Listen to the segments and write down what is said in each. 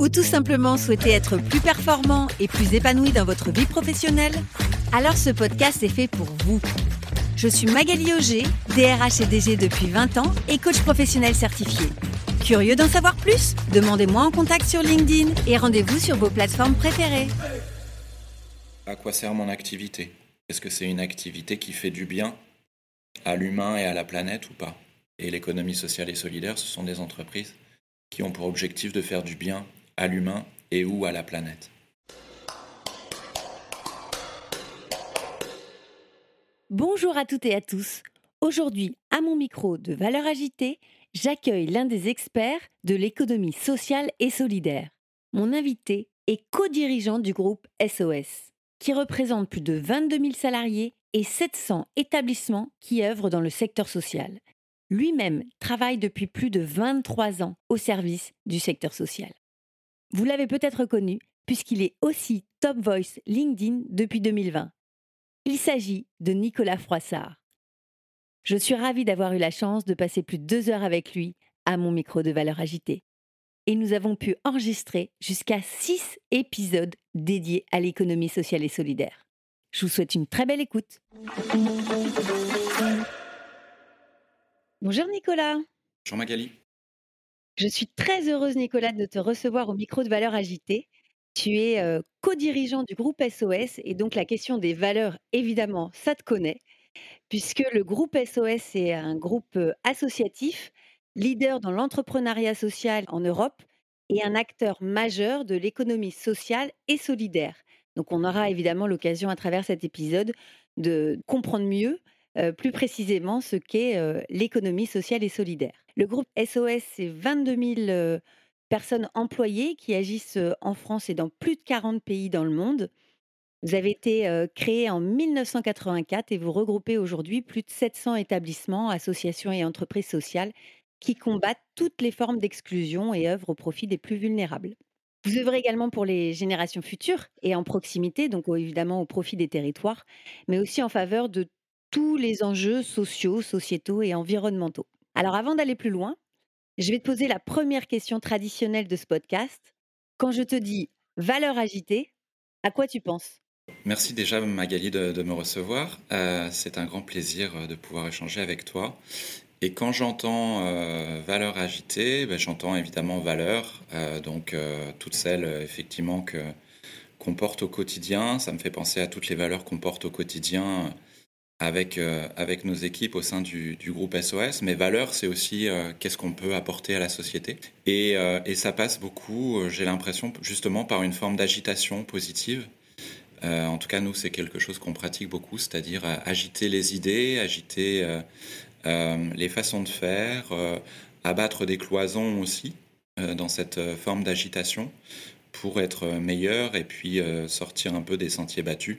ou tout simplement souhaitez être plus performant et plus épanoui dans votre vie professionnelle Alors ce podcast est fait pour vous. Je suis Magali Auger, DRH et DG depuis 20 ans et coach professionnel certifié. Curieux d'en savoir plus? Demandez-moi en contact sur LinkedIn et rendez-vous sur vos plateformes préférées. À quoi sert mon activité? Est-ce que c'est une activité qui fait du bien à l'humain et à la planète ou pas? Et l'économie sociale et solidaire, ce sont des entreprises qui ont pour objectif de faire du bien à l'humain et ou à la planète. Bonjour à toutes et à tous. Aujourd'hui, à mon micro de Valeurs Agitée, j'accueille l'un des experts de l'économie sociale et solidaire. Mon invité est co-dirigeant du groupe SOS, qui représente plus de 22 000 salariés et 700 établissements qui œuvrent dans le secteur social. Lui-même travaille depuis plus de 23 ans au service du secteur social. Vous l'avez peut-être connu puisqu'il est aussi Top Voice LinkedIn depuis 2020. Il s'agit de Nicolas Froissart. Je suis ravie d'avoir eu la chance de passer plus de deux heures avec lui à mon micro de valeur agitée. Et nous avons pu enregistrer jusqu'à six épisodes dédiés à l'économie sociale et solidaire. Je vous souhaite une très belle écoute. Bonjour Nicolas. Jean Magali Je suis très heureuse Nicolas de te recevoir au micro de valeur agitée. Tu es euh, co-dirigeant du groupe SOS et donc la question des valeurs, évidemment, ça te connaît, puisque le groupe SOS est un groupe associatif, leader dans l'entrepreneuriat social en Europe et un acteur majeur de l'économie sociale et solidaire. Donc on aura évidemment l'occasion à travers cet épisode de comprendre mieux, euh, plus précisément, ce qu'est euh, l'économie sociale et solidaire. Le groupe SOS, c'est 22 000 euh, personnes employées qui agissent euh, en France et dans plus de 40 pays dans le monde. Vous avez été créé en 1984 et vous regroupez aujourd'hui plus de 700 établissements, associations et entreprises sociales qui combattent toutes les formes d'exclusion et œuvrent au profit des plus vulnérables. Vous œuvrez également pour les générations futures et en proximité, donc évidemment au profit des territoires, mais aussi en faveur de tous les enjeux sociaux, sociétaux et environnementaux. Alors avant d'aller plus loin, je vais te poser la première question traditionnelle de ce podcast. Quand je te dis valeur agitée, à quoi tu penses? Merci déjà Magali de, me recevoir. Euh, c'est un grand plaisir euh, de pouvoir échanger avec toi. Et quand j'entends euh, valeur agitée, ben, j'entends évidemment valeur, donc toutes celles effectivement que qu'on porte au quotidien. Ça me fait penser à toutes les valeurs qu'on porte au quotidien avec, euh, avec nos équipes au sein du, du groupe SOS. Mais valeur, c'est aussi euh, qu'est-ce qu'on peut apporter à la société. Et, euh, et ça passe beaucoup, j'ai l'impression, justement par une forme d'agitation positive. En tout cas, nous, c'est quelque chose qu'on pratique beaucoup, c'est-à-dire agiter les idées, agiter les façons de faire, abattre des cloisons aussi dans cette forme d'agitation pour être meilleur et puis sortir un peu des sentiers battus,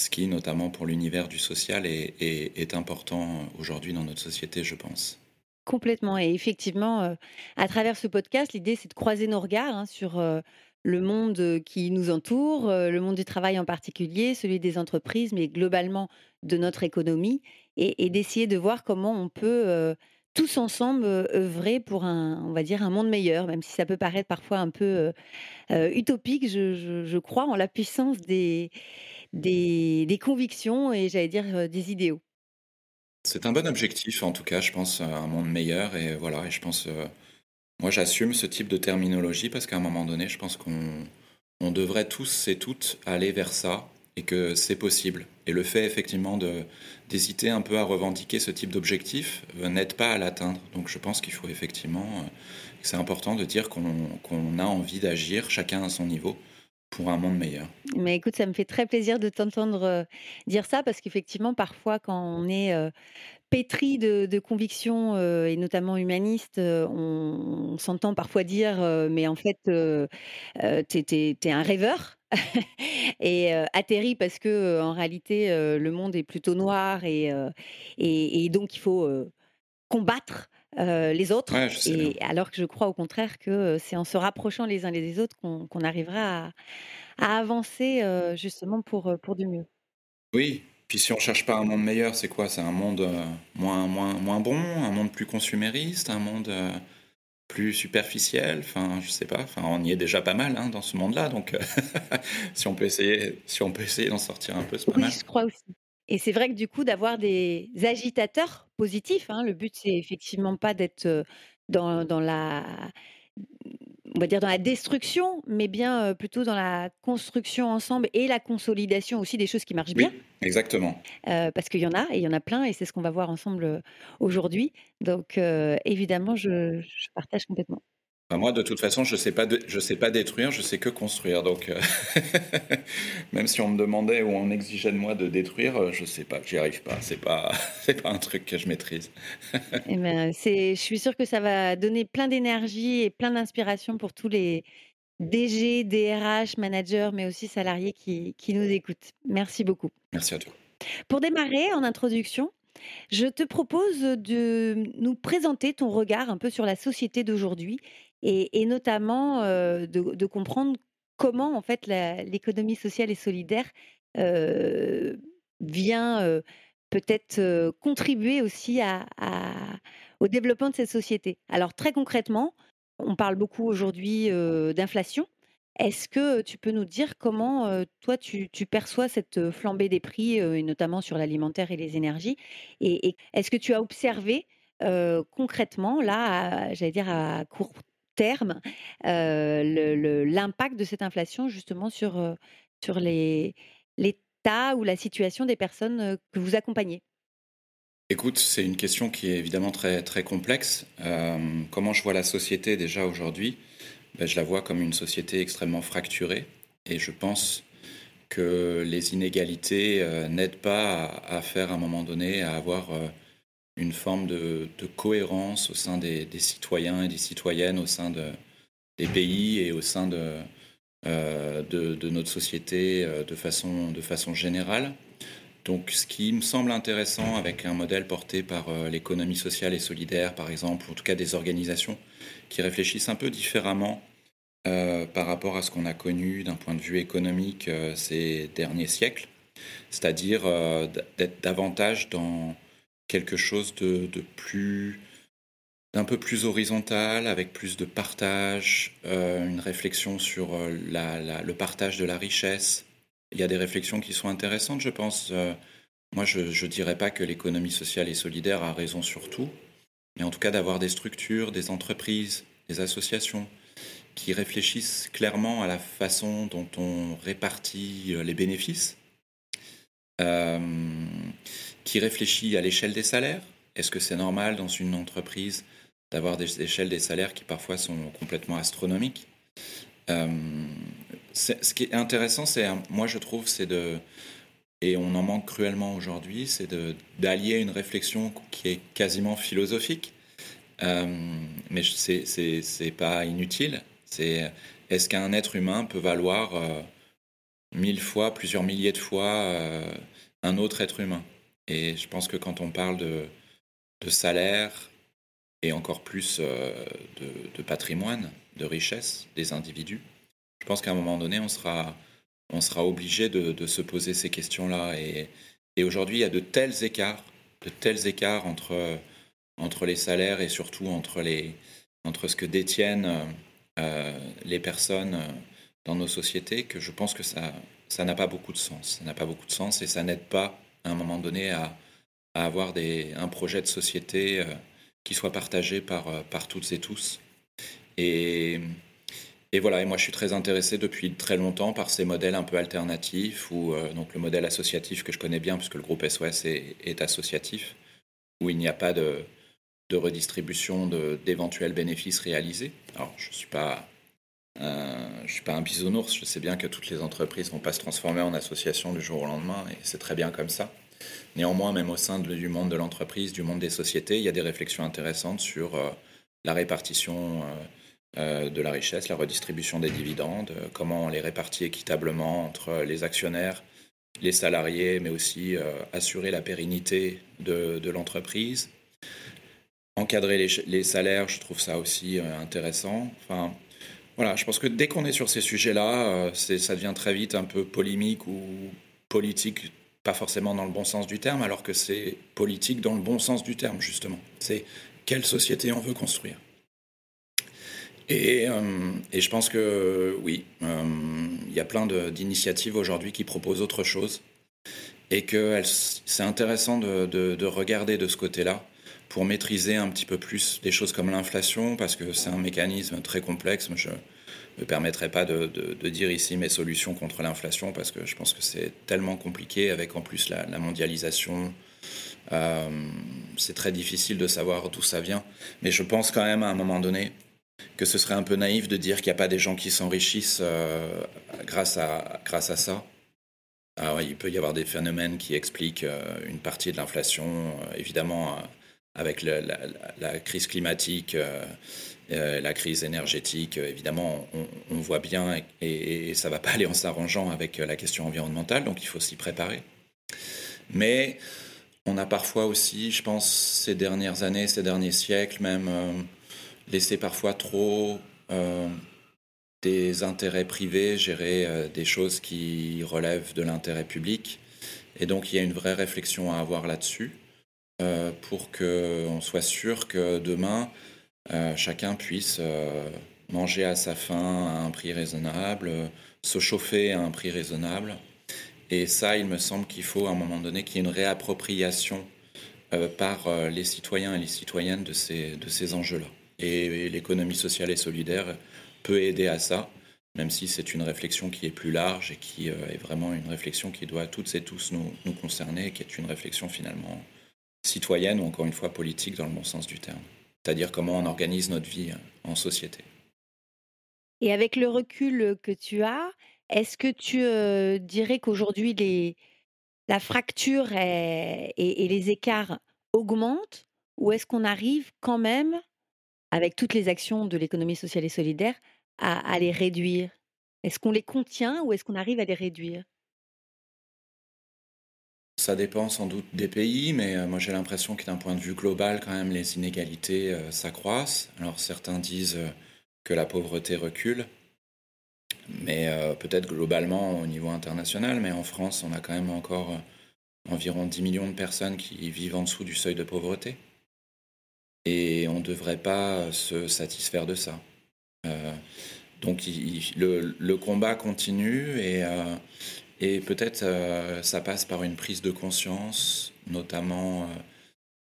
ce qui, notamment pour l'univers du social, est, important aujourd'hui dans notre société, je pense. Complètement. Et effectivement, euh, à travers ce podcast, l'idée, c'est de croiser nos regards hein, sur euh, le monde qui nous entoure, euh, le monde du travail en particulier, celui des entreprises, mais globalement de notre économie, et, d'essayer de voir comment on peut tous ensemble œuvrer pour un, on va dire, un monde meilleur, même si ça peut paraître parfois un peu utopique. Je crois en la puissance des, des, convictions et, j'allais dire, des idéaux. C'est un bon objectif, en tout cas, je pense, un monde meilleur. Et voilà, et je pense, moi, j'assume ce type de terminologie parce qu'à un moment donné, je pense qu'on on devrait tous et toutes aller vers ça et que c'est possible. Et le fait, effectivement, d'hésiter un peu à revendiquer ce type d'objectif euh, n'aide pas à l'atteindre. Donc, je pense qu'il faut effectivement, c'est important de dire qu'on qu'on a envie d'agir, chacun à son niveau, pour un monde meilleur. Mais écoute, ça me fait très plaisir de t'entendre euh, dire ça parce qu'effectivement, parfois, quand on est euh, pétri de, convictions euh, et notamment humanistes, on, s'entend parfois dire mais en fait, t'es, t'es- t'es un rêveur. et atterri parce que, en réalité, le monde est plutôt noir et donc il faut, combattre, heu, les autres Ouais, et alors que je crois au contraire que, heu, c'est en se rapprochant les uns des autres qu'on arrivera à à avancer, heu, justement pour, pour du mieux. Oui, puis si on cherche pas un monde meilleur, c'est quoi? C'est un monde, moins moins moins bon, un monde plus consumériste, un monde, plus superficiel? Enfin, je sais pas, enfin, on y est déjà pas mal, hein, dans ce monde-là, donc si on peut essayer si on peut essayer d'en sortir un peu, c'est pas Oui, mal. je crois aussi et c'est vrai que du coup d'avoir des agitateurs positifs, hein, le but c'est effectivement pas d'être, dans dans la on va dire dans la destruction, mais bien, plutôt dans la construction ensemble et la consolidation aussi des choses qui marchent bien, Oui, exactement. heu, parce qu'il y en a et il y en a plein et c'est ce qu'on va voir ensemble, aujourd'hui. Donc évidemment je je partage complètement. Bah, moi, de toute façon, je sais pas de je sais pas détruire, je sais que construire, donc heu, même si on me demandait ou on exigeait de moi de détruire, heu, je sais pas, j'y arrive pas. Pas c'est pas un truc que je maîtrise. Et ben, je suis sûre que ça va donner plein d'énergie et plein d'inspiration pour tous les DG, DRH, managers, mais aussi salariés qui qui nous écoutent. Merci beaucoup. Merci à toi. Pour démarrer, en introduction, je te propose de nous présenter ton regard un peu sur la société d'aujourd'hui et notamment, heu, de comprendre comment en fait l'économie sociale et solidaire, heu, vient, heu, peut-être, contribuer aussi au développement de cette société. Alors très concrètement, on parle beaucoup aujourd'hui, d'inflation. Est-ce que tu peux nous dire comment, toi tu perçois cette, flambée des prix, et notamment sur l'alimentaire et les énergies? Et est-ce que tu as observé, concrètement là, j'allais dire à court terme, l'impact de cette inflation justement sur, sur l'état ou la situation des personnes, que vous accompagnez? Écoute, c'est une question qui est évidemment très très complexe. Comment je vois la société déjà aujourd'hui? Bah, je la vois comme une société extrêmement fracturée et je pense que les inégalités, heu, n'aident pas à faire à un moment donné, à avoir, heu, une forme de cohérence au sein des citoyens et des citoyennes, au sein de des pays et au sein de, de notre société, de façon générale. Donc ce qui me semble intéressant avec un modèle porté par, heu, l'économie sociale et solidaire, par exemple, ou en tout cas des organisations qui réfléchissent un peu différemment, heu, par rapport à ce qu'on a connu d'un point de vue économique, heu, ces derniers siècles. C'est-à-dire, d'être davantage dans quelque chose de plus d'un peu plus horizontal, avec plus de partage, une réflexion sur, le partage de la richesse. Il y a des réflexions qui sont intéressantes, je pense, heu, moi je je dirais pas que l'économie sociale et solidaire a raison sur tout, mais en tout cas d'avoir des structures, des entreprises, des associations qui réfléchissent clairement à la façon dont on répartit, heu, les bénéfices. Hem, qui réfléchit à l'échelle des salaires. Est-ce que c'est normal dans une entreprise d'avoir des échelles des salaires qui parfois sont complètement astronomiques? Ce qui est intéressant, c'est, hem, moi je trouve, c'est de et on en manque cruellement aujourd'hui, c'est d'allier une réflexion qui est quasiment philosophique, hem, mais c'est c'est pas inutile. C'est, est-ce qu'un être humain peut valoir, 1000 fois, plusieurs milliers de fois, un autre être humain? Et je pense que quand on parle de de salaire et encore plus, de de patrimoine, de richesse des individus, je pense qu'à un moment donné, on sera on sera obligé de se poser ces questions-là et aujourd'hui, il y a de tels écarts de tels écarts entre, entre les salaires et surtout entre les entre ce que détiennent, heu, les personnes, heu, dans nos sociétés que je pense que ça ça n'a pas beaucoup de sens. Ça n'a pas beaucoup de sens et ça n'aide pas, à un moment donné, à à avoir des un projet de société, heu, qui soit partagé par, par toutes et tous et et voilà et moi je suis très intéressé depuis très longtemps par ces modèles un peu alternatifs où, heu, donc le modèle associatif que je connais bien puisque le groupe SOS est associatif, où il n'y a pas de de redistribution d'éventuels bénéfices réalisés. Alors je suis pas, je suis pas un bisounours, je sais bien que toutes les entreprises vont pas se transformer en association du jour au lendemain et c'est très bien comme ça. Néanmoins, même au sein du monde de l'entreprise, du monde des sociétés, il y a des réflexions intéressantes sur, heu, la répartition, heu de la richesse, la redistribution des dividendes, comment on les répartit équitablement entre les actionnaires, les salariés, mais aussi assurer la pérennité de, l'entreprise. Encadrer les, les, salaires, je trouve ça aussi intéressant. Enfin, voilà, je pense que dès qu'on est sur ces sujets-là, ça devient très vite un peu polémique ou politique pas forcément dans le bon sens du terme, alors que c'est politique dans le bon sens du terme, justement. C'est quelle société on veut construire. Et, euh, je pense que oui, euh, il y a plein d'initiatives aujourd'hui qui proposent autre chose et que c'est intéressant de, de, regarder de ce côté-là pour maîtriser un petit peu plus des choses comme l'inflation, parce que c'est un mécanisme très complexe. Je, ne me permettrai pas de, dire ici mes solutions contre l'inflation parce que je pense que c'est tellement compliqué avec en plus la, mondialisation. Euh, c'est très difficile de savoir d'où ça vient. Mais je pense quand même à un moment donné que ce serait un peu naïf de dire qu'il n'y a pas des gens qui s'enrichissent euh, grâce, à, grâce à ça. Alors, il peut y avoir des phénomènes qui expliquent euh, une partie de l'inflation, évidemment avec la, crise climatique, euh, euh, la crise énergétique, euh, évidemment, on, voit bien et, ça ne va pas aller en s'arrangeant avec la question environnementale, donc il faut s'y préparer. Mais on a parfois aussi, je pense, ces dernières années, ces derniers siècles même, laissé parfois trop des intérêts privés gérer des choses qui relèvent de l'intérêt public. Et donc il y a une vraie réflexion à avoir là-dessus. Euh, pour qu'on soit sûr que demain, euh, chacun puisse euh, manger à sa faim à un prix raisonnable, se chauffer à un prix raisonnable. Et ça, il me semble qu'il faut à un moment donné qu'il y ait une réappropriation par les citoyens et les citoyennes de ces, de ces enjeux-là. Et, l'économie sociale et solidaire peut aider à ça, même si c'est une réflexion qui est plus large et qui est vraiment une réflexion qui doit toutes et tous nous, concerner, qui est une réflexion finalement citoyenne ou encore une fois politique dans le bon sens du terme. C'est-à-dire comment on organise notre vie en société. Et avec le recul que tu as, est-ce que tu euh, dirais qu'aujourd'hui la fracture et, les écarts augmentent ou est-ce qu'on arrive quand même, avec toutes les actions de l'économie sociale et solidaire, à les réduire? Est-ce qu'on les contient ou est-ce qu'on arrive à les réduire? Ça dépend sans doute des pays, mais moi j'ai l'impression que d'un point de vue global, quand même, les inégalités s'accroissent. Alors certains disent que la pauvreté recule, mais peut-être globalement au niveau international, mais en France, on a quand même encore environ 10 millions de personnes qui vivent en dessous du seuil de pauvreté. Et on ne devrait pas se satisfaire de ça. donc le, combat continue et et peut-être euh, ça passe par une prise de conscience, notamment euh,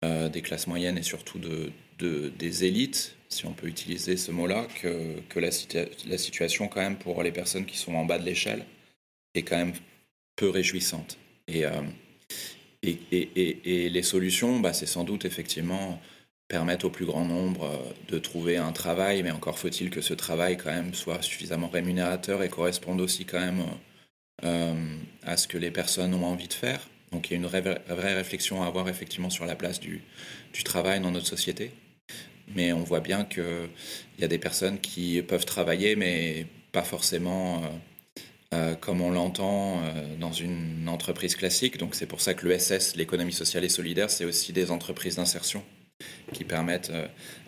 euh, des classes moyennes et surtout de, des élites, si on peut utiliser ce mot-là, que, la, situation quand même pour les personnes qui sont en bas de l'échelle est quand même peu réjouissante. Et, les solutions, bah, c'est sans doute effectivement permettre au plus grand nombre de trouver un travail, mais encore faut-il que ce travail soit suffisamment rémunérateur et corresponde aussi euh, à ce que les personnes ont envie de faire. Donc il y a une vraie, réflexion à avoir effectivement sur la place du, travail dans notre société. Mais on voit bien qu'il y a des personnes qui peuvent travailler, mais pas forcément euh, euh, comme on l'entend dans une entreprise classique. Donc c'est pour ça que l'ESS, l'économie sociale et solidaire, c'est aussi des entreprises d'insertion qui permettent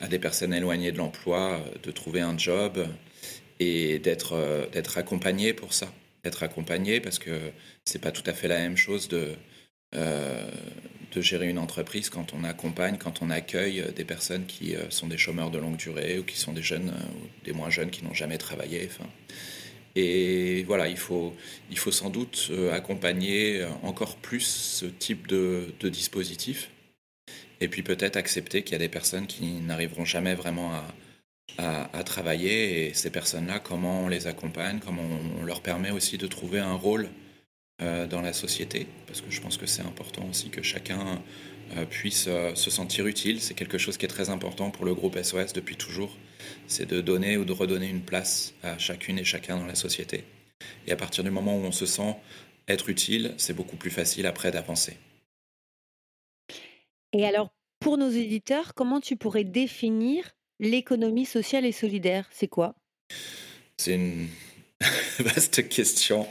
à des personnes éloignées de l'emploi de trouver un job et d'être d'être accompagnées pour ça être accompagné parce que c'est pas tout à fait la même chose de, euh, de gérer une entreprise quand on accompagne, quand on accueille des personnes qui euh, sont des chômeurs de longue durée ou qui sont des jeunes euh, ou des moins jeunes qui n'ont jamais travaillé. Et voilà, il faut, il faut sans doute accompagner encore plus ce type de dispositif. Et puis peut-être accepter qu'il y a des personnes qui n'arriveront jamais vraiment à, travailler et ces personnes-là, comment on les accompagne, comment on, leur permet aussi de trouver un rôle euh, dans la société, parce que je pense que c'est important aussi que chacun euh, puisse euh, se sentir utile. C'est quelque chose qui est très important pour le groupe SOS depuis toujours, c'est de donner ou de redonner une place à chacune et chacun dans la société. Et à partir du moment où on se sent être utile, c'est beaucoup plus facile après d'avancer. Et alors, pour nos éditeurs, comment tu pourrais définir l'économie sociale et solidaire? C'est quoi? C'est une vaste question.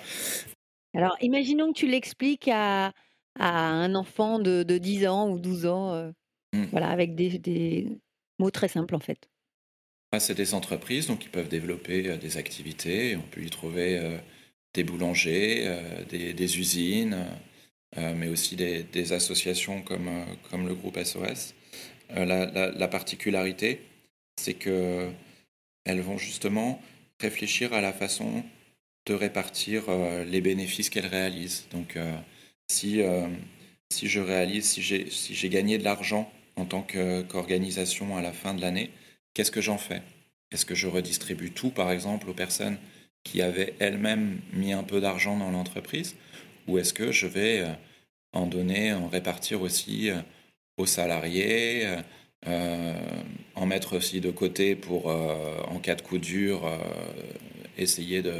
Alors, imaginons que tu l'expliques à, à un enfant de, de 10 ans ou 12 ans, euh, Hmm. voilà, avec des, des mots très simples en fait. Ah, c'est des entreprises donc qui peuvent développer euh, des activités. On peut y trouver euh, des boulangers, des, des usines, mais aussi des, associations comme, euh, comme le groupe SOS. Euh, la, la- la particularité, c'est que elles vont justement réfléchir à la façon de répartir euh, les bénéfices qu'elles réalisent. Donc, euh, si, euh, si je réalise, si j'ai si gagné de l'argent en tant qu'organisation à la fin de l'année, qu'est-ce que j'en fais? Est-ce que je redistribue tout, par exemple, aux personnes qui avaient elles-mêmes mis un peu d'argent dans l'entreprise? Ou est-ce que je vais euh, en donner, en répartir aussi euh, aux salariés euh, en mettre aussi de côté pour, en cas de coup dur, essayer de,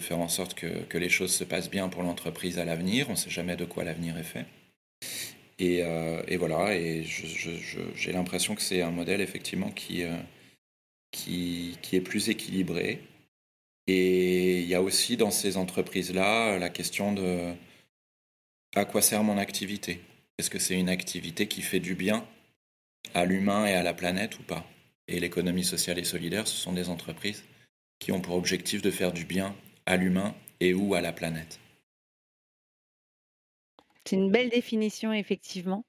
faire en sorte que, les choses se passent bien pour l'entreprise à l'avenir. On ne sait jamais de quoi l'avenir est fait. Et, voilà, et j'ai l'impression que c'est un modèle effectivement qui est plus équilibré. Et il y a aussi dans ces entreprises-là la question de à quoi sert mon activité? Est-ce que c'est une activité qui fait du bien à l'humain et à la planète ou pas? Et l'économie sociale et solidaire, ce sont des entreprises qui ont pour objectif de faire du bien à l'humain et ou à la planète. C'est une belle définition, effectivement.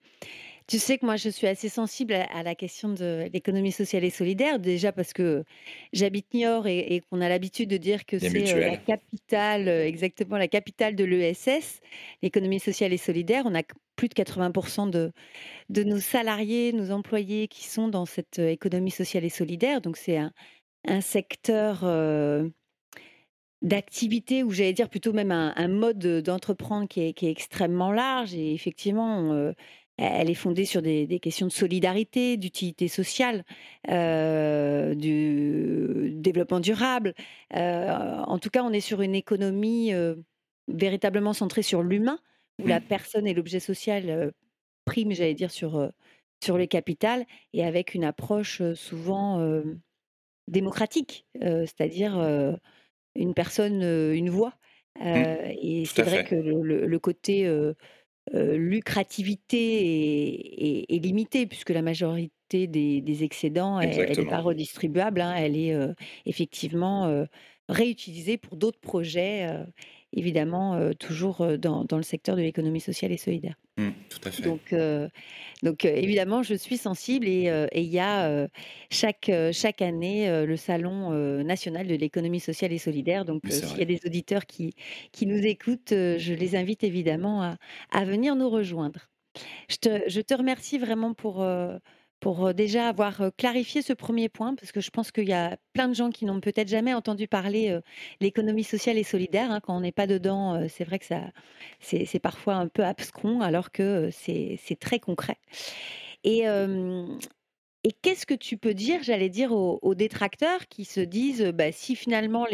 Tu sais que moi, je suis assez sensible à, à la question de l'économie sociale et solidaire, déjà parce que j'habite Niort et, et qu'on a l'habitude de dire que c'est euh, la capitale, euh, exactement la capitale de l'ESS, l'économie sociale et solidaire. On a plus de 80% de, de nos salariés, nos employés qui sont dans cette euh, économie sociale et solidaire. Donc, c'est un, un secteur euh, d'activité, ou j'allais dire plutôt même un, un mode d'entreprendre qui est, qui est extrêmement large. Et effectivement, elle est fondée sur des, des questions de solidarité, d'utilité sociale, euh, du développement durable. Euh, en tout cas, on est sur une économie euh, véritablement centrée sur l'humain, où la personne et l'objet social priment, j'allais dire, sur, sur le capital, et avec une approche souvent démocratique, c'est-à-dire une personne, une voix. Mm. Euh, et c'est vrai fait. que le, le- le côté euh, lucrativité est, est- est limité, puisque la majorité des, des excédents, elle n'est pas redistribuable, hein, elle est euh, effectivement euh, réutilisée pour d'autres projets, évidemment, euh, toujours euh, dans, dans le secteur de l'économie sociale et solidaire. Mm, Tout à fait. Donc, euh, donc évidemment, je suis sensible et il y a chaque, chaque année le Salon national de l'économie sociale et solidaire. Donc, s'il y a des auditeurs qui, qui nous écoutent, je les invite évidemment à, à venir nous rejoindre. Je te, je te remercie vraiment pour, pour euh, déjà avoir euh, clarifié ce premier point, parce que je pense qu'il y a plein de gens qui n'ont peut-être jamais entendu parler euh, l'économie sociale et solidaire. hein. Quand on n'est pas dedans, euh, c'est vrai que ça, c'est parfois un peu abscon, alors que c'est très concret. Et, qu'est-ce que tu peux dire, j'allais dire, aux, détracteurs qui se disent, bah, si finalement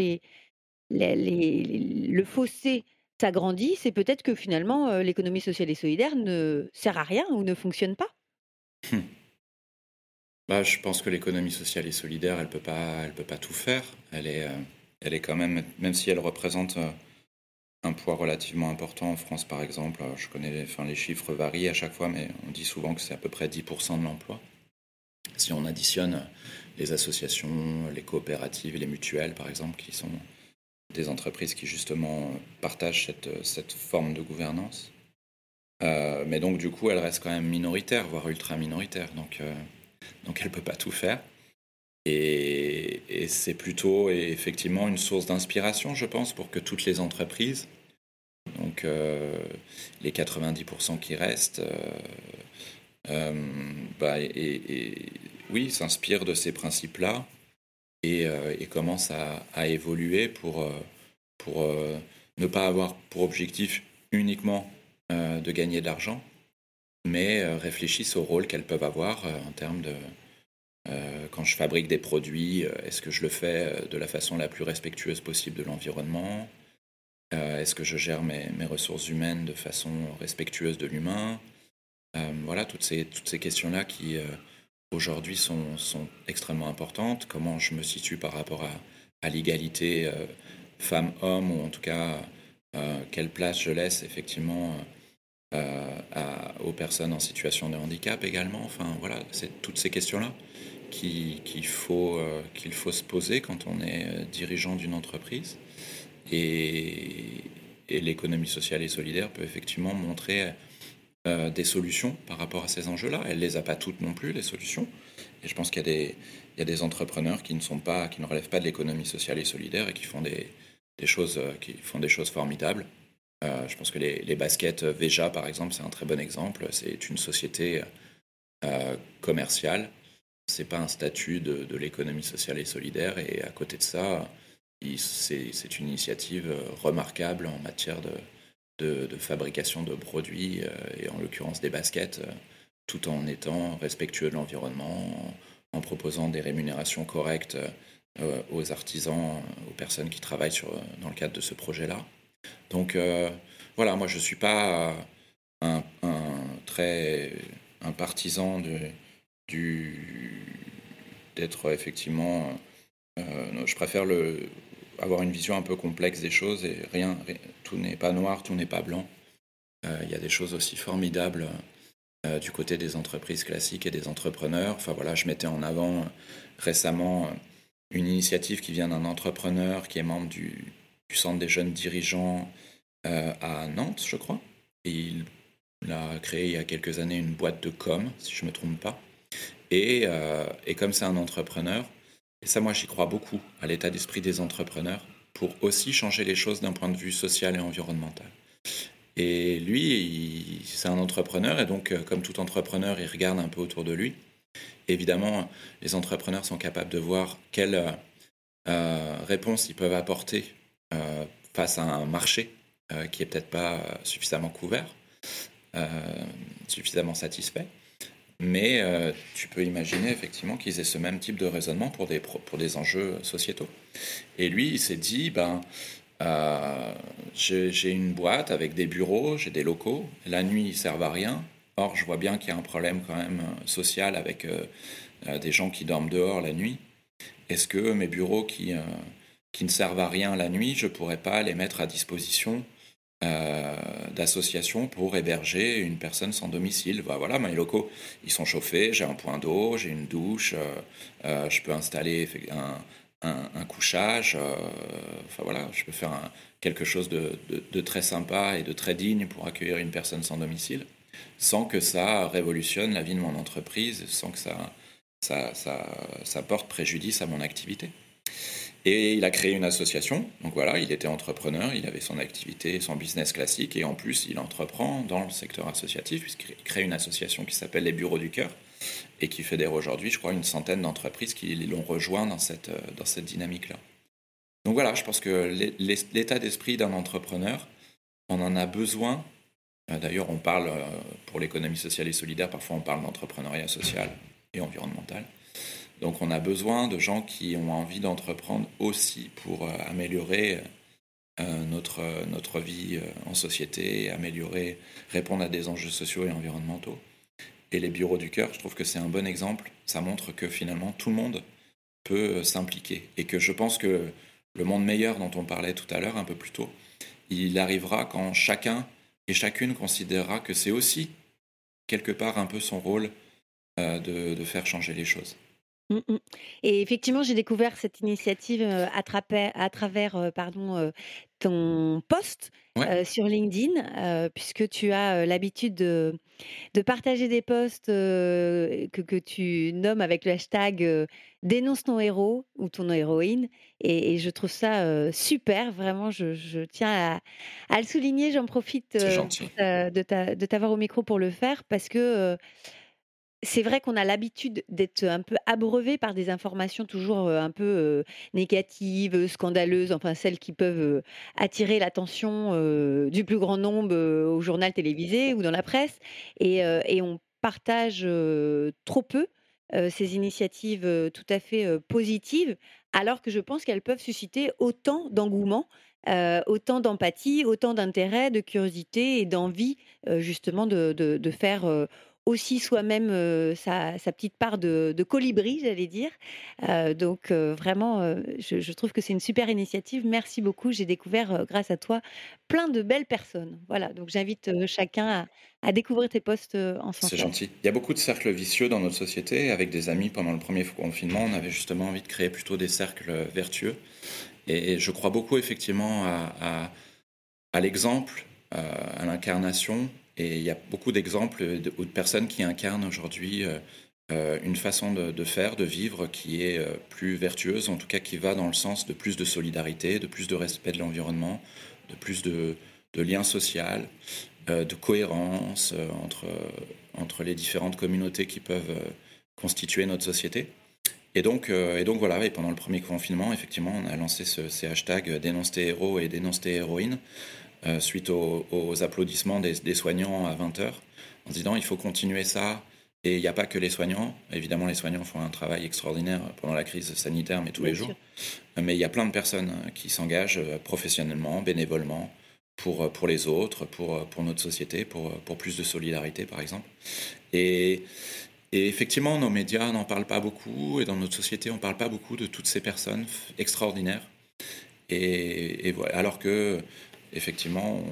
le fossé s'agrandit, c'est peut-être que finalement l'économie sociale et solidaire ne sert à rien ou ne fonctionne pas? Hmm. Bah, je pense que l'économie sociale et solidaire, elle peut pas, peut pas tout faire. Elle est, euh, elle est quand même, même si elle représente euh, un poids relativement important en France, par exemple. euh, Je connais, enfin, les chiffres varient à chaque fois, mais on dit souvent que c'est à peu près 10% de l'emploi. Si on additionne les associations, les coopératives et les mutuelles, par exemple, qui sont des entreprises qui justement partagent cette, cette forme de gouvernance. Mais donc du coup, elle reste quand même minoritaire, voire ultra minoritaire. Donc, donc elle peut pas tout faire. Et, c'est plutôt effectivement une source d'inspiration, je pense, pour que toutes les entreprises, donc euh, les 90% qui restent, euh, euh, bah, et, oui, s'inspirent de ces principes-là et, commencent à, à évoluer pour, pour ne pas avoir pour objectif uniquement de gagner de l'argent, mais euh, réfléchissent au rôle qu'elles peuvent avoir euh, en termes de euh, quand je fabrique des produits, est-ce que je le fais de la façon la plus respectueuse possible de l'environnement Est-ce que je gère mes, ressources humaines de façon respectueuse de l'humain Voilà, toutes ces, toutes ces questions-là qui, aujourd'hui sont, sont, extrêmement importantes. Comment je me situe par rapport à, à l'égalité femmes-hommes, ou en tout cas, quelle place je laisse effectivement euh, aux personnes en situation de handicap également. Enfin, voilà, c'est toutes ces questions-là qu'il faut, qu'il faut se poser quand on est dirigeant d'une entreprise. Et, l'économie sociale et solidaire peut effectivement montrer euh, des solutions par rapport à ces enjeux-là. Elle les a pas toutes non plus, les solutions. Et je pense qu'il y, a des entrepreneurs qui ne, ne relèvent pas de l'économie sociale et solidaire et qui font des, choses, euh, qui font des choses formidables. Euh, je pense que les, baskets Veja, par exemple, c'est un très bon exemple. C'est une société euh, commerciale. C'est pas un statut de, l'économie sociale et solidaire. Et à côté de ça, c'est une initiative remarquable en matière de, fabrication de produits, euh, et en l'occurrence des baskets, euh, tout en étant respectueux de l'environnement, en, proposant des rémunérations correctes euh, aux artisans, aux personnes qui travaillent dans le cadre de ce projet-là. Donc voilà, moi je ne suis pas un, très un partisan de, d'être effectivement. je préfère le, avoir une vision un peu complexe des choses et rien, tout n'est pas noir, tout n'est pas blanc. Euh, il y a des choses aussi formidables euh, du côté des entreprises classiques et des entrepreneurs. Enfin voilà, je mettais en avant euh, récemment une initiative qui vient d'un entrepreneur qui est membre du, du Centre des jeunes dirigeants à Nantes, je crois. Il, a créé il y a quelques années une boîte de com, si je ne me trompe pas. Et, et comme c'est un entrepreneur, et ça, moi, j'y crois beaucoup à l'état d'esprit des entrepreneurs pour aussi changer les choses d'un point de vue social et environnemental. Et lui, c'est un entrepreneur, et donc, euh, comme tout entrepreneur, il regarde un peu autour de lui. Évidemment, les entrepreneurs sont capables de voir quelles euh, réponses ils peuvent apporter euh, face à un marché qui est peut-être pas suffisamment couvert, suffisamment satisfait. Mais euh, tu peux imaginer effectivement qu'ils aient ce même type de raisonnement pour des, pour des enjeux sociétaux. Et lui, il s'est dit, ben, euh, j'ai une boîte avec des bureaux, j'ai des locaux, la nuit, ils servent à rien. Or, je vois bien qu'il y a un problème quand même euh, social avec des gens qui dorment dehors la nuit. Est-ce que mes bureaux qui, qui ne servent à rien la nuit, je ne pourrais pas les mettre à disposition euh, d'associations pour héberger une personne sans domicile. Bah, voilà, mes locaux, ils sont chauffés, j'ai un point d'eau, j'ai une douche, euh, euh, je peux installer un, couchage, enfin voilà, je peux faire quelque chose de, très sympa et de très digne pour accueillir une personne sans domicile, sans que ça révolutionne la vie de mon entreprise, sans que ça, ça porte préjudice à mon activité. Et il a créé une association. Donc voilà, il était entrepreneur, il avait son activité, son business classique, et en plus, il entreprend dans le secteur associatif, puisqu'il crée une association qui s'appelle les Bureaux du Cœur, et qui fédère aujourd'hui, je crois, une centaine d'entreprises qui l'ont rejoint dans cette, dans cette dynamique-là. Donc voilà, je pense que l'état d'esprit d'un entrepreneur, on en a besoin. Euh, d'ailleurs, on parle, euh, pour l'économie sociale et solidaire, parfois on parle d'entrepreneuriat social et environnemental. Donc on a besoin de gens qui ont envie d'entreprendre aussi pour euh, améliorer euh, notre, notre vie euh, en société, améliorer, répondre à des enjeux sociaux et environnementaux. Et les bureaux du cœur, je trouve que c'est un bon exemple. Ça montre que finalement tout le monde peut s'impliquer. Et que je pense que le monde meilleur dont on parlait tout à l'heure, un peu plus tôt, il arrivera quand chacun et chacune considérera que c'est aussi quelque part un peu son rôle de faire changer les choses. Mmh et effectivement, j'ai découvert cette initiative, à à travers, pardon, ton post, sur LinkedIn, puisque tu as, l'habitude de de partager des posts, que que tu nommes avec le hashtag, «Dénonce ton héros» ou ton héroïne et je trouve ça, super. Vraiment, je je tiens à à le souligner. J'en profite, de t'avoir au micro pour le faire parce que, c'est vrai qu'on a l'habitude d'être un peu abreuvé par des informations toujours, un peu, négatives, scandaleuses, enfin celles qui peuvent, attirer l'attention, du plus grand nombre, au journal télévisé ou dans la presse et on partage, trop peu, ces initiatives, tout à fait, positives, alors que je pense qu'elles peuvent susciter autant d'engouement, autant d'empathie, autant d'intérêt, de curiosité et d'envie, justement de faire, aussi soi-même, heu, sa sa petite part de de colibri, j'allais dire. Heu, donc heu, vraiment, je je trouve que c'est une super initiative. Merci beaucoup. J'ai découvert, grâce à toi, plein de belles personnes. Voilà, donc j'invite, chacun à à découvrir tes posts, heu, en ce C'est gentil. Il y a beaucoup de cercles vicieux dans notre société. Avec des amis, pendant le premier confinement, on avait justement envie de créer plutôt des cercles, vertueux et et je crois beaucoup effectivement à à à l'exemple, à l'incarnation et il y a beaucoup d'exemples, de de personnes qui incarnent aujourd'hui, heu heu, une façon de faire, de vivre qui est, heu, plus vertueuse, en tout cas qui va dans le sens de plus de solidarité, de plus de respect de l'environnement, de plus de de lien social, de cohérence, entre, entre les différentes communautés qui peuvent, constituer notre société. Et donc et donc voilà et pendant le premier confinement, effectivement, on a lancé ce ces hashtags, «Dénonce tes héros» et «Dénonce tes héroïnes», heu, suite aux aux applaudissements des des soignants à 20:00 en disant: «Il faut continuer ça» et il y a pas que les soignants. Évidemment, les soignants font un travail extraordinaire pendant la crise sanitaire, mais tous les jours. Mais il y a plein de personnes, heu, qui s'engagent, heu, professionnellement, bénévolement pour, heu, pour les autres, pour, pour notre société, pour, pour plus de solidarité, par exemple et et effectivement, nos médias n'en parlent pas beaucoup et dans notre société, on parle pas beaucoup de toutes ces personnes extraordinaires et et voi alors qu'effectivement, on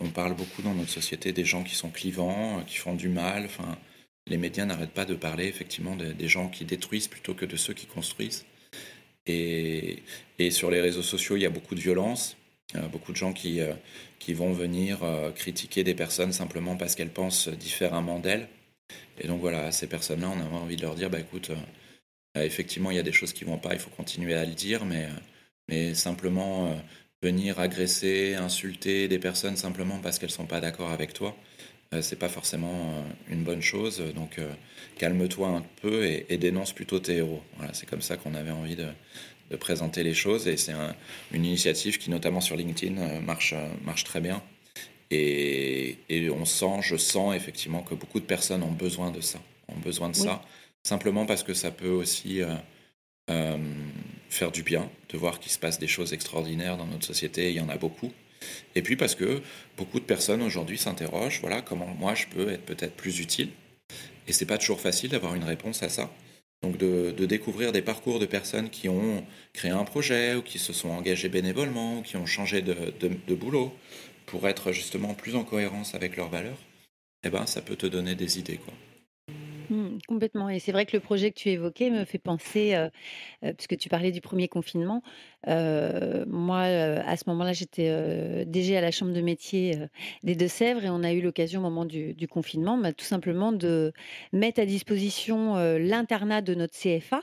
on parle beaucoup dans notre société des gens qui sont clivants, heu, qui font du mal, enfin, les médias n'arrêtent pas de parler effectivement des gens qui détruisent plutôt que de ceux qui construisent. Et et sur les réseaux sociaux, il y a beaucoup de violence, beaucoup de gens qui, heu, qui vont venir, heu, critiquer des personnes simplement parce qu'elles pensent différemment d'elles. Et donc voilà, ces personnes-là, on avait envie de leur dire: «Bah, écoute, bah, effectivement, il y a des choses qui vont pas, il faut continuer à le dire, mais mais simplement, venir agresser, insulter des personnes simplement parce qu'elles sont pas d'accord avec toi, heu, c'est pas forcément, heu, une bonne chose, donc heu, calme-toi un peu et et dénonce plutôt tes héros». Voilà, c'est comme ça qu'on avait envie de de présenter les choses et c'est un une initiative qui, notamment sur LinkedIn, heu, marche, très bien et et on sent je sens effectivement que beaucoup de personnes ont besoin de ça, ont besoin de Oui. ça, simplement parce que ça peut aussi, faire du bien de voir qu'il se passe des choses extraordinaires dans notre société, il y en a beaucoup et puis parce que beaucoup de personnes aujourd'hui s'interrogent, voilà: «Comment moi je peux être peut-être plus utile?» et c'est pas toujours facile d'avoir une réponse à ça, donc de découvrir des parcours de personnes qui ont créé un projet ou qui se sont engagées bénévolement ou qui ont changé de de boulot pour être justement plus en cohérence avec leurs valeurs et ben, ça peut te donner des idées, quoi. Mmh, complètement. Et c'est vrai que le projet que tu évoquais me fait penser, heu heu, puisque tu parlais du premier confinement, heu, moi, à ce moment-là, j'étais, DG à la chambre de métier, des Deux-Sèvres et on a eu l'occasion au moment du confinement, bah, tout simplement de mettre à disposition, l'internat de notre CFA,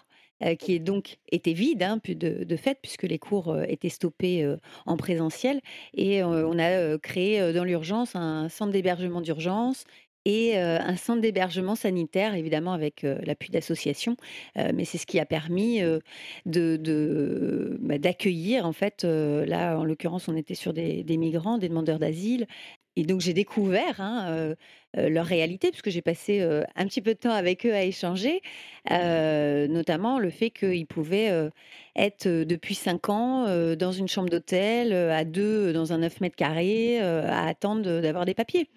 qui est donc était vide, hein, de fait puisque les cours, étaient stoppés, en présentiel. Et on a, créé, dans l'urgence un centre d'hébergement d'urgence et un centre d'hébergement sanitaire évidemment avec, l'appui d'associations, mais c'est ce qui a permis, de de, bah, d'accueillir en fait, là en l'occurrence on était sur des des migrants, des demandeurs d'asile et donc j'ai découvert, hein, leur réalité puisque j'ai passé, un petit peu de temps avec eux à échanger, notamment le fait qu'ils pouvaient, être, depuis 5 ans, dans une chambre d'hôtel, à 2 dans un 9 m², heu, à attendre d'avoir des papiers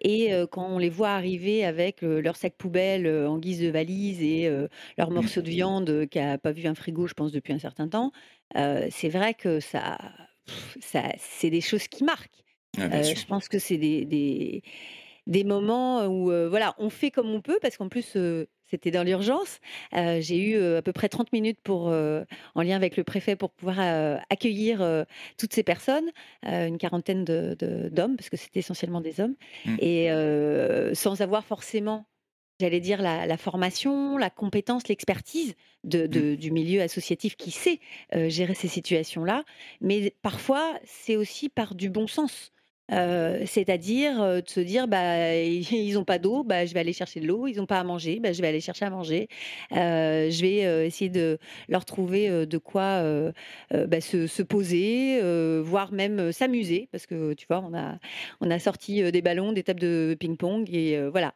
et quand on les voit arriver avec, leur sac poubelle, en guise de valise et leur Mmh. morceau de viande, qui a pas vu un frigo, je pense, depuis un certain temps, c'est vrai que ça ça c'est des choses qui marquent. Bien Heu, sûr. je pense que c'est des des des moments où, heu, voilà, on fait comme on peut parce qu'en plus, c'était dans l'urgence. J'ai eu, à peu près 30 minutes pour, en lien avec le préfet pour pouvoir, accueillir, toutes ces personnes, une quarantaine de de d'hommes parce que c'était essentiellement des hommes Mmh. et sans avoir forcément, j'allais dire la la formation, la compétence, l'expertise de Mmh. du milieu associatif qui sait, gérer ces situations-là, mais parfois c'est aussi par du bon sens. C'est-à-dire, de se dire: «Bah, ils ont pas d'eau, bah, je vais aller chercher de l'eau, ils ont pas à manger, bah, je vais aller chercher à manger». Je vais, essayer de leur trouver, de quoi, bah, se se poser, voire même, s'amuser parce que, tu vois, on a sorti, des ballons, des tables de ping-pong et voilà,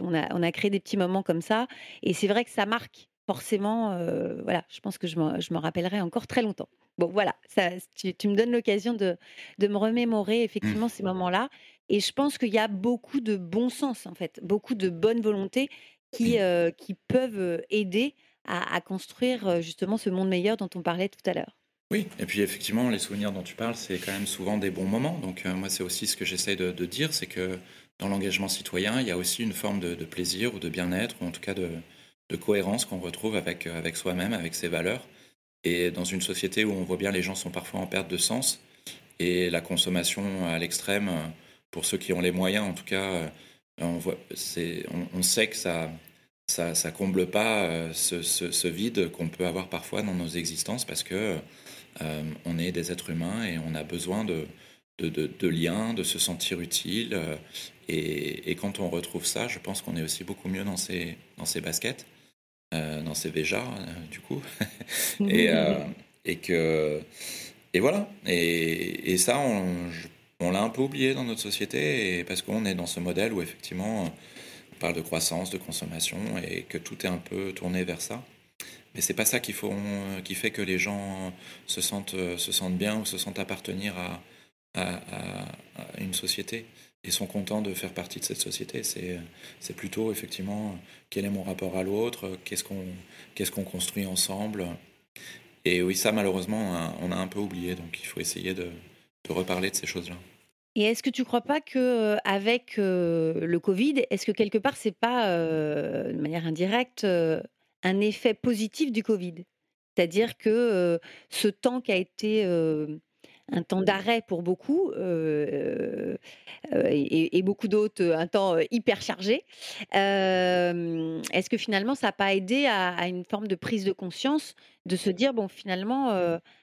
on a créé des petits moments comme ça et c'est vrai que ça marque forcément, voilà, je pense que je m'en rappellerai encore très longtemps. Bon, voilà, ça, tu, tu me donnes l'occasion de, de me remémorer Mmh. effectivement ces moments-là. Et je pense qu'il y a beaucoup de bon sens, en fait, beaucoup de bonne volonté qui, Oui. euh, qui peuvent euh, aider à, à construire euh, justement ce monde meilleur dont on parlait tout à l'heure. Oui, et puis effectivement, les souvenirs dont tu parles, c'est quand même souvent des bons moments. Donc euh, moi, c'est aussi ce que j'essaye de, de dire, c'est que dans l'engagement citoyen, il y a aussi une forme de, de plaisir ou de bien-être, ou en tout cas de, de cohérence qu'on retrouve avec, avec soi-même, avec ses valeurs. Et dans une société où on voit bien les gens sont parfois en perte de sens, et la consommation à l'extrême, pour ceux qui ont les moyens en tout cas, euh, on, voit, on, on sait que ça ça, ça comble pas euh, ce, ce- vide qu'on peut avoir parfois dans nos existences parce que euh, on est des êtres humains et on a besoin de, de, de- liens, de se sentir utile. et, et quand on retrouve ça, je pense qu'on est aussi beaucoup mieux dans ses, dans baskets, euh, dans ses Véjas, euh, du coup. Et, euh, et que et voilà. Et, et ça, on, l'a un peu oublié dans notre société et parce qu'on est dans ce modèle où effectivement on parle de croissance, de consommation et que tout est un peu tourné vers ça. Mais c'est pas ça qui, font, qui fait que les gens se sentent, se sentent bien ou se sentent appartenir à- à une société et sont contents de faire partie de cette société. C'est, plutôt effectivement quel est mon rapport à l'autre, qu'est-ce qu'on, qu'est-ce construit ensemble. Et oui, ça malheureusement, on a, un peu oublié, donc il faut essayer de, de reparler de ces choses-là. Et est-ce que tu crois pas que euh, avec euh, le Covid, est-ce que quelque part c'est pas euh, de manière indirecte un effet positif du Covid? C'est-à-dire que ce temps qui a été un temps d'arrêt pour beaucoup et, beaucoup d'autres un temps hyper chargé, est-ce que finalement ça n'a pas aidé à, une forme de prise de conscience, de se dire bon finalement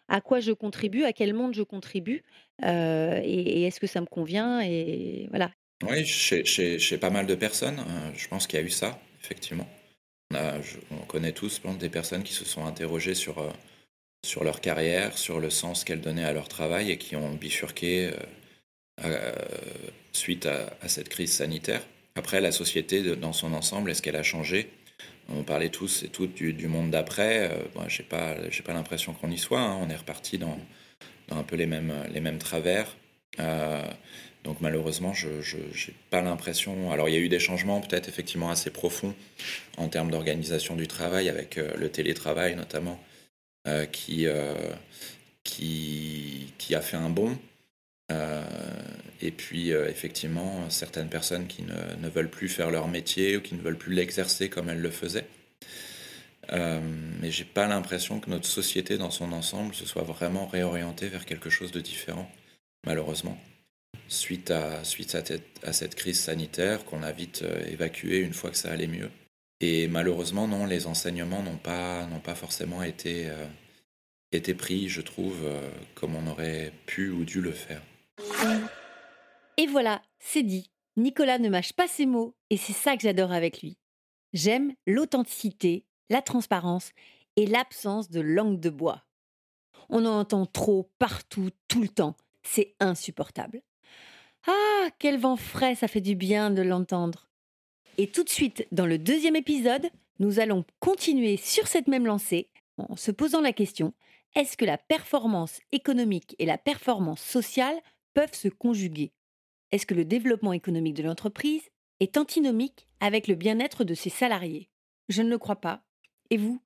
à quoi je contribue, à quel monde je contribue et, est-ce que ça me convient et voilà. Oui, chez, pas mal de personnes, euh, je pense qu'il y a eu ça, effectivement. On, a- je- on connaît tous, des personnes qui se sont interrogées sur, sur leur carrière, sur le sens qu'elles donnaient à leur travail et qui ont bifurqué euh, euh, suite à, cette crise sanitaire. Après, la société dans son ensemble, est-ce qu'elle a changé? On parlait tous et toutes du, monde d'après. Euh, bon, j'ai pas, l'impression qu'on y soit. hein. On est reparti dans, un peu les mêmes, travers. Donc malheureusement, je n'ai pas l'impression. Alors il y a eu des changements peut-être effectivement assez profonds en termes d'organisation du travail, avec le télétravail notamment, qui, euh, qui, qui a fait un bond. Euh, et puis euh, effectivement, certaines personnes qui ne, veulent plus faire leur métier ou qui ne veulent plus l'exercer comme elles le faisaient. Euh, mais j'ai pas l'impression que notre société dans son ensemble se soit vraiment réorientée vers quelque chose de différent, malheureusement, suite à, suite à, cette crise sanitaire qu'on a vite euh, évacuée une fois que ça allait mieux. Et malheureusement, non, les enseignements n'ont pas, n'ont pas forcément été, euh, pris, je trouve, euh, comme on aurait pu ou dû le faire. Et voilà, c'est dit. Nicolas ne mâche pas ses mots et c'est ça que j'adore avec lui. J'aime l'authenticité, la transparence et l'absence de langue de bois. On en entend trop partout, tout le temps. C'est insupportable. Ah, quel vent frais, ça fait du bien de l'entendre. Et tout de suite, dans le deuxième épisode, nous allons continuer sur cette même lancée en se posant la question, est-ce que la performance économique et la performance sociale peuvent se conjuguer? Est-ce que le développement économique de l'entreprise est antinomique avec le bien-être de ses salariés? Je ne le crois pas. Et vous?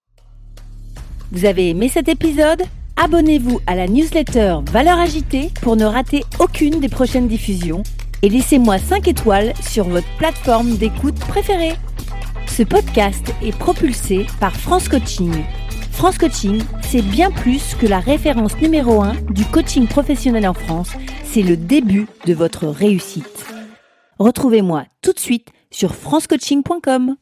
Vous avez aimé cet épisode? Abonnez-vous à la newsletter Valeurs Agitée pour ne rater aucune des prochaines diffusions et laissez-moi 5 étoiles sur votre plateforme d'écoute préférée. Ce podcast est propulsé par France Coaching. France Coaching, c'est bien plus que la référence numéro 1 du coaching professionnel en France, c'est le début de votre réussite. Retrouvez-moi tout de suite sur francecoaching.com.